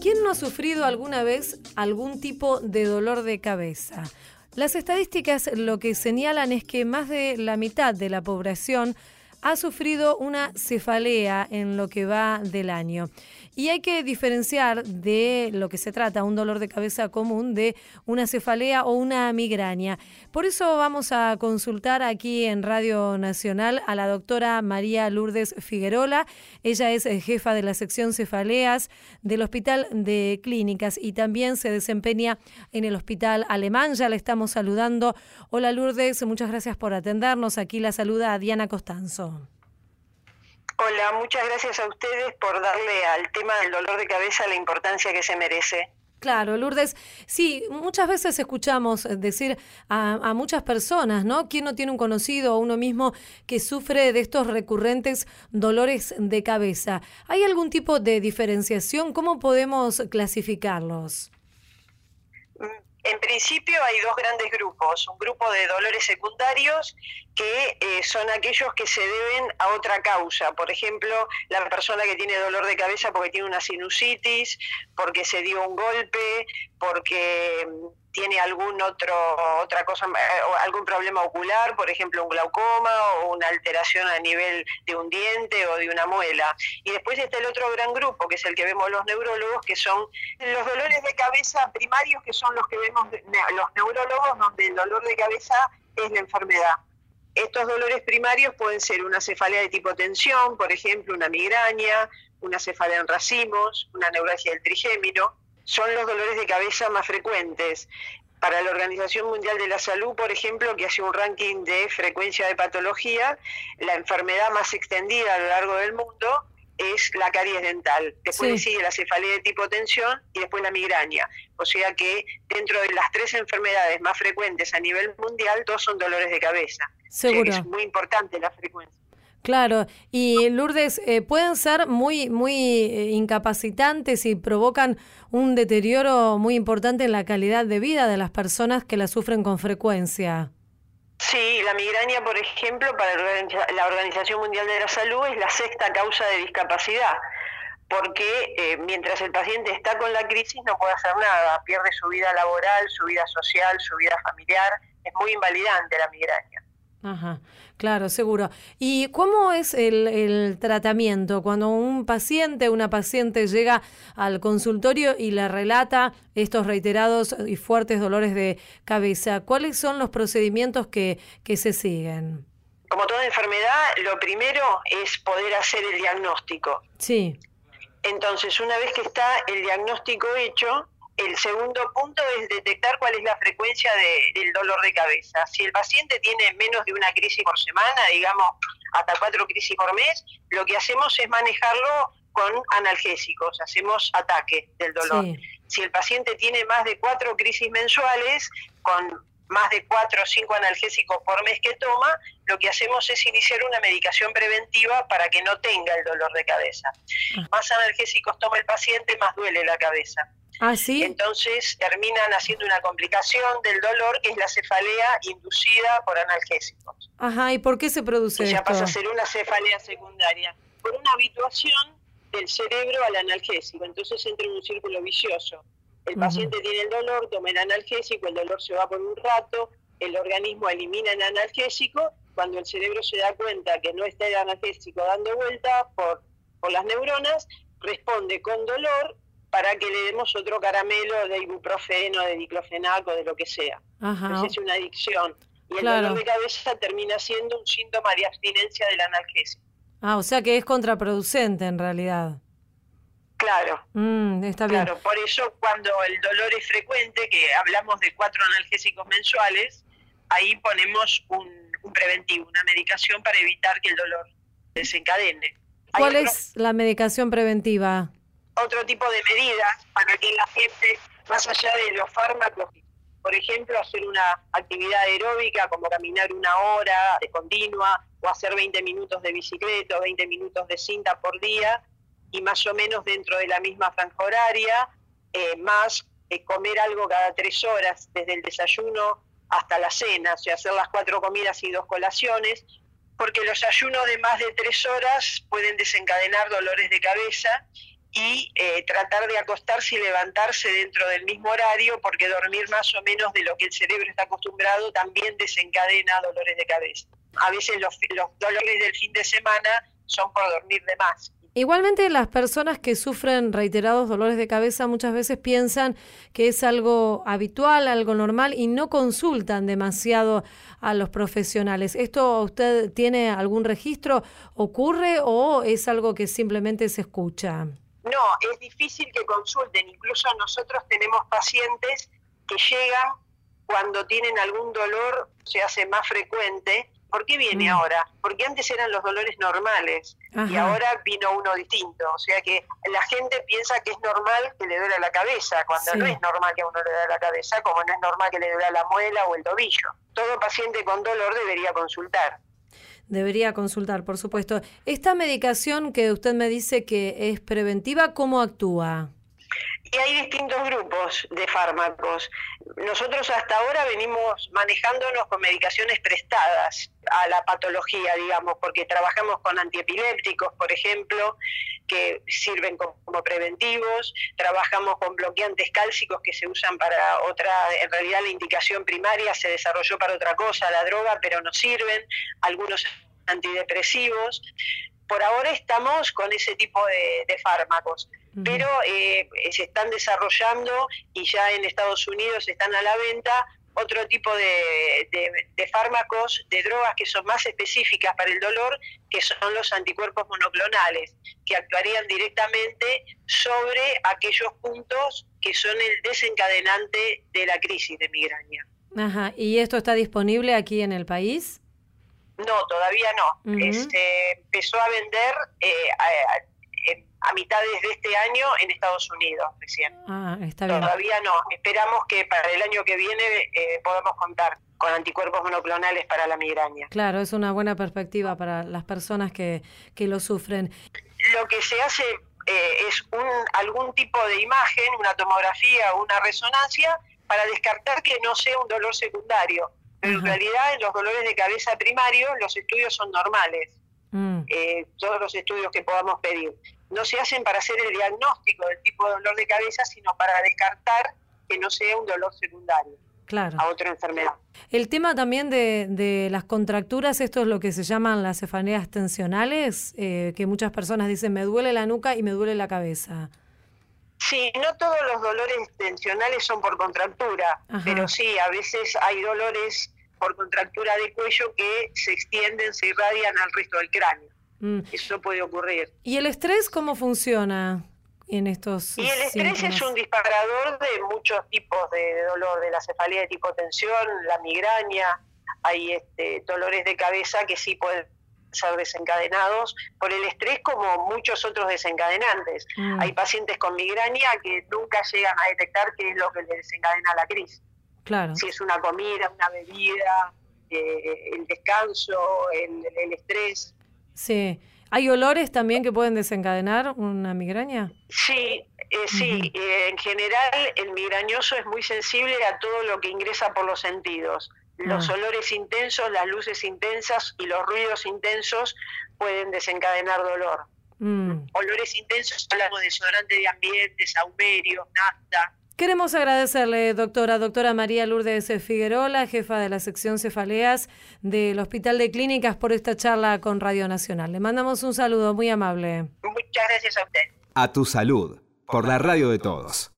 ¿Quién no ha sufrido alguna vez algún tipo de dolor de cabeza? Las estadísticas lo que señalan es que más de la mitad de la población ha sufrido una cefalea en lo que va del año. Y hay que diferenciar de lo que se trata, un dolor de cabeza común, de una cefalea o una migraña. Por eso vamos a consultar aquí en Radio Nacional a la doctora María Lourdes Figuerola. Ella es eh, jefa de la sección cefaleas del Hospital de Clínicas y también se desempeña en el Hospital Alemán. Ya le estamos saludando. Hola Lourdes, muchas gracias por atendernos. Aquí la saluda Diana Costanzo. Hola, muchas gracias a ustedes por darle al tema del dolor de cabeza la importancia que se merece. Claro, Lourdes, sí, muchas veces escuchamos decir a, muchas personas, ¿no? ¿Quién no tiene un conocido o uno mismo que sufre de estos recurrentes dolores de cabeza? ¿Hay algún tipo de diferenciación? ¿Cómo podemos clasificarlos? En principio hay dos grandes grupos, un grupo de dolores secundarios que eh, son aquellos que se deben a otra causa, por ejemplo, la persona que tiene dolor de cabeza porque tiene una sinusitis, porque se dio un golpe, porque tiene algún otro otra cosa eh, algún problema ocular por ejemplo un glaucoma o una alteración a nivel de un diente o de una muela. Y después está el otro gran grupo que es el que vemos los neurólogos que son los dolores de cabeza primarios que son los que vemos los neurólogos donde el dolor de cabeza es la enfermedad. Estos dolores primarios pueden ser una cefalea de tipo tensión, por ejemplo, una migraña, una cefalea en racimos, una neuralgia del trigémino, son los dolores de cabeza más frecuentes. Para la Organización Mundial de la Salud, por ejemplo, que hace un ranking de frecuencia de patología, la enfermedad más extendida a lo largo del mundo es la caries dental. Después sigue la cefalea de tipo tensión y después la migraña. O sea que dentro de las tres enfermedades más frecuentes a nivel mundial, dos son dolores de cabeza. Seguro. es muy importante la frecuencia. Claro, y Lourdes, eh, pueden ser muy, muy eh, incapacitantes y provocan un deterioro muy importante en la calidad de vida de las personas que la sufren con frecuencia. Sí, la migraña, por ejemplo, para la Organización Mundial de la Salud es la sexta causa de discapacidad, porque eh, mientras el paciente está con la crisis no puede hacer nada, pierde su vida laboral, su vida social, su vida familiar, es muy invalidante la migraña. Ajá, claro, seguro. ¿Y cómo es el, tratamiento cuando un paciente, una paciente llega al consultorio y le relata estos reiterados y fuertes dolores de cabeza? ¿Cuáles son los procedimientos que, que se siguen? Como toda enfermedad, lo primero es poder hacer el diagnóstico. Sí. Entonces, una vez que está el diagnóstico hecho, el segundo punto es detectar cuál es la frecuencia del dolor de cabeza. Si el paciente tiene menos de una crisis por semana, digamos hasta cuatro crisis por mes, lo que hacemos es manejarlo con analgésicos, hacemos ataque del dolor. Si el paciente tiene más de cuatro crisis mensuales, con más de cuatro o cinco analgésicos por mes que toma, lo que hacemos es iniciar una medicación preventiva para que no tenga el dolor de cabeza. Ah. Más analgésicos toma el paciente, más duele la cabeza. ¿Ah, sí? Entonces terminan haciendo una complicación del dolor que es la cefalea inducida por analgésicos. Ajá, ¿y por qué se produce Ya pasa a ser una cefalea secundaria. Por una habituación del cerebro al analgésico. Entonces entra en un círculo vicioso. El paciente tiene el dolor, toma el analgésico, el dolor se va por un rato, el organismo elimina el analgésico. Cuando el cerebro se da cuenta que no está el analgésico dando vuelta por, por las neuronas, responde con dolor para que le demos otro caramelo de ibuprofeno, de diclofenaco, de lo que sea. Ajá. es una adicción. Y el dolor de cabeza termina siendo un síntoma de abstinencia del analgésico. Ah, o sea que es contraproducente en realidad. Claro. Mm, está bien. Claro, por eso cuando el dolor es frecuente, que hablamos de cuatro analgésicos mensuales, ahí ponemos un, preventivo, una medicación para evitar que el dolor desencadene. ¿Cuál es la medicación preventiva? Otro tipo de medidas para que la gente, más allá de los fármacos, por ejemplo, hacer una actividad aeróbica como caminar una hora de continua o hacer 20 minutos de bicicleta o 20 minutos de cinta por día y más o menos dentro de la misma franja horaria, eh, más eh, comer algo cada tres horas, desde el desayuno hasta la cena, o sea, hacer las cuatro comidas y dos colaciones, porque los ayunos de más de tres horas pueden desencadenar dolores de cabeza y eh, tratar de acostarse y levantarse dentro del mismo horario, porque dormir más o menos de lo que el cerebro está acostumbrado también desencadena dolores de cabeza. A veces los, los dolores del fin de semana son por dormir de más. Igualmente las personas que sufren reiterados dolores de cabeza muchas veces piensan que es algo habitual, algo normal y no consultan demasiado a los profesionales. ¿Esto usted tiene algún registro? ¿Ocurre o es algo que simplemente se escucha? No, es difícil que consulten. Incluso nosotros tenemos pacientes que llegan cuando tienen algún dolor, se hace más frecuente, ¿Por qué viene mm. ahora? Porque antes eran los dolores normales y ahora vino uno distinto. O sea que la gente piensa que es normal que le duele la cabeza, cuando no es normal que a uno le duele la cabeza, como no es normal que le duele la muela o el tobillo. Todo paciente con dolor debería consultar. Debería consultar, por supuesto. Esta medicación que usted me dice que es preventiva, ¿cómo actúa? Y hay distintos grupos de fármacos. Nosotros hasta ahora venimos manejándonos con medicaciones prestadas a la patología, digamos, porque trabajamos con antiepilépticos, por ejemplo, que sirven como preventivos, trabajamos con bloqueantes cálcicos que se usan para otra, en realidad la indicación primaria se desarrolló para otra cosa, la droga, pero no sirven, algunos antidepresivos. Por ahora estamos con ese tipo de, fármacos pero eh, se están desarrollando y ya en Estados Unidos están a la venta otro tipo de, fármacos, de drogas que son más específicas para el dolor, que son los anticuerpos monoclonales, que actuarían directamente sobre aquellos puntos que son el desencadenante de la crisis de migraña. Ajá. ¿Y esto está disponible aquí en el país? No, todavía no. este, empezó a vender eh, a mitades de este año en Estados Unidos recién. Ah, está bien. Todavía no. Esperamos que para el año que viene eh, podamos contar con anticuerpos monoclonales para la migraña. Claro, es una buena perspectiva para las personas que, que lo sufren. Lo que se hace eh, es un, algún tipo de imagen, una tomografía o una resonancia para descartar que no sea un dolor secundario. Pero en realidad en los dolores de cabeza primarios los estudios son normales. Mm. Eh, todos los estudios que podamos pedir no se hacen para hacer el diagnóstico del tipo de dolor de cabeza, sino para descartar que no sea un dolor secundario a otra enfermedad. El tema también de, las contracturas, esto es lo que se llaman las cefaleas tensionales, eh, que muchas personas dicen me duele la nuca y me duele la cabeza. Sí, no todos los dolores tensionales son por contractura, pero sí, a veces hay dolores por contractura de cuello que se extienden, se irradian al resto del cráneo. Mm. Eso puede ocurrir. ¿Y el estrés cómo funciona en estos Y el estrés es un disparador de muchos tipos de dolor, de la cefalea de tipo tensión, la migraña, hay este, dolores de cabeza que sí pueden ser desencadenados por el estrés como muchos otros desencadenantes. Mm. Hay pacientes con migraña que nunca llegan a detectar qué es lo que les desencadena la crisis. Claro. Si es una comida, una bebida, eh, el descanso, el estrés. Sí. ¿Hay olores también que pueden desencadenar una migraña? Sí, eh, sí. Eh, en general el migrañoso es muy sensible a todo lo que ingresa por los sentidos. Los ah. olores intensos, las luces intensas y los ruidos intensos pueden desencadenar dolor. Mm. Olores intensos, hablamos de desodorante de ambiente, saumerio, nafta, Queremos agradecerle, doctora, doctora María Lourdes Figueroa, jefa de la sección cefaleas del Hospital de Clínicas, por esta charla con Radio Nacional. Le mandamos un saludo muy amable. Muchas gracias a usted. A tu salud, por la radio de todos.